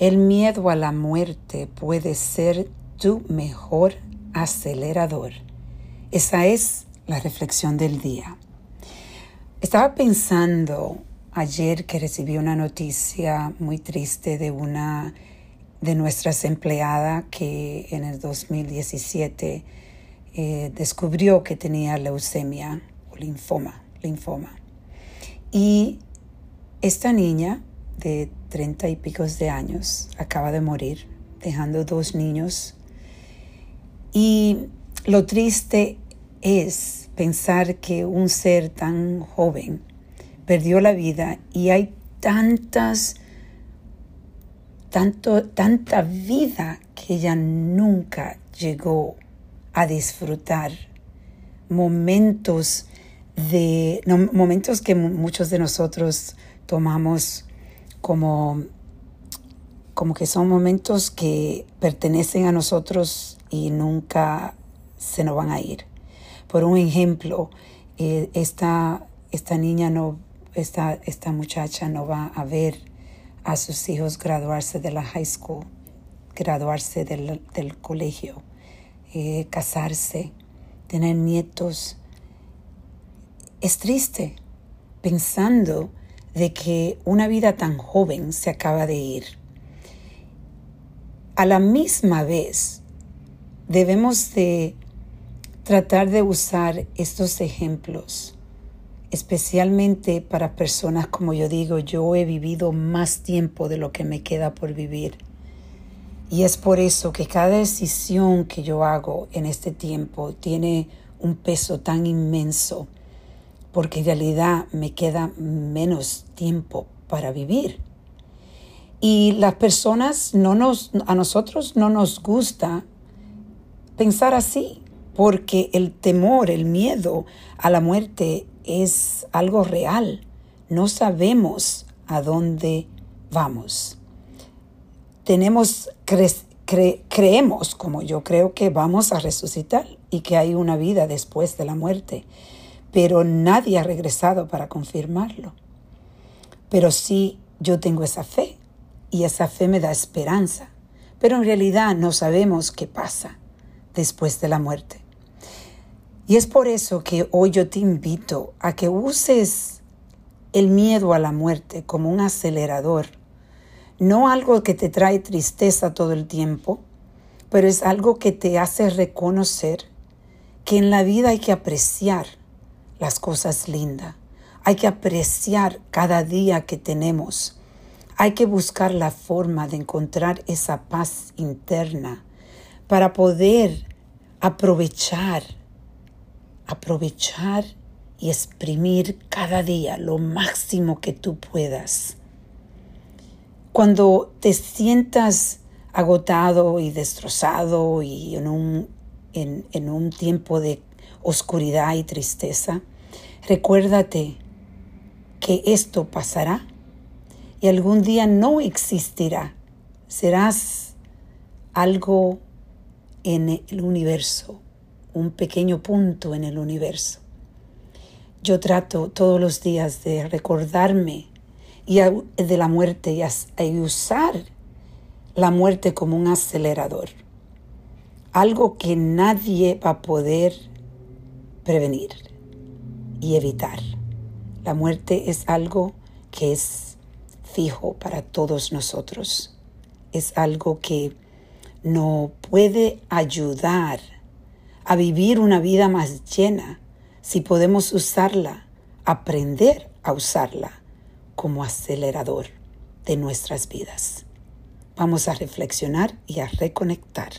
El miedo a la muerte puede ser tu mejor acelerador. Esa es la reflexión del día. Estaba pensando ayer que recibí una noticia muy triste de una de nuestras empleadas que en el 2017 eh, descubrió que tenía leucemia o linfoma, linfoma. Y esta niña de treinta y pico de años acaba de morir, dejando dos niños. Y lo triste es pensar que un ser tan joven perdió la vida y hay tantas, tanto, tanta vida que ella nunca llegó a disfrutar. Momentos de, momentos que muchos de nosotros tomamos como, como que son momentos que pertenecen a nosotros y nunca se nos van a ir. Por un ejemplo, eh, esta, esta niña no, esta, esta muchacha no va a ver a sus hijos graduarse de la high school, graduarse del, del colegio, eh, casarse, tener nietos. Es triste pensando de que una vida tan joven se acaba de ir. A la misma vez, debemos de tratar de usar estos ejemplos, especialmente para personas como yo digo, yo he vivido más tiempo de lo que me queda por vivir. Y es por eso que cada decisión que yo hago en este tiempo tiene un peso tan inmenso, porque en realidad me queda menos tiempo para vivir. Y las personas no nos, a nosotros no nos gusta pensar así porque el temor, el miedo a la muerte es algo real. No sabemos a dónde vamos. Tenemos, creemos, como yo creo, que vamos a resucitar y que hay una vida después de la muerte, pero nadie ha regresado para confirmarlo. Pero sí, yo tengo esa fe y esa fe me da esperanza, pero en realidad no sabemos qué pasa después de la muerte. Y es por eso que hoy yo te invito a que uses el miedo a la muerte como un acelerador, no algo que te trae tristeza todo el tiempo, pero es algo que te hace reconocer que en la vida hay que apreciar las cosas lindas, hay que apreciar cada día que tenemos, hay que buscar la forma de encontrar esa paz interna para poder aprovechar aprovechar y exprimir cada día lo máximo que tú puedas. Cuando te sientas agotado y destrozado y en un, en, un tiempo de oscuridad y tristeza, recuérdate que esto pasará y algún día no existirá. Serás algo en el universo, un pequeño punto en el universo. Yo trato todos los días de recordarme y de la muerte y, usar la muerte como un acelerador, algo que nadie va a poder prevenir y evitar. La muerte es algo que es fijo para todos nosotros. Es algo que no puede ayudar a vivir una vida más llena si podemos usarla, aprender a usarla como acelerador de nuestras vidas. Vamos a reflexionar y a reconectar.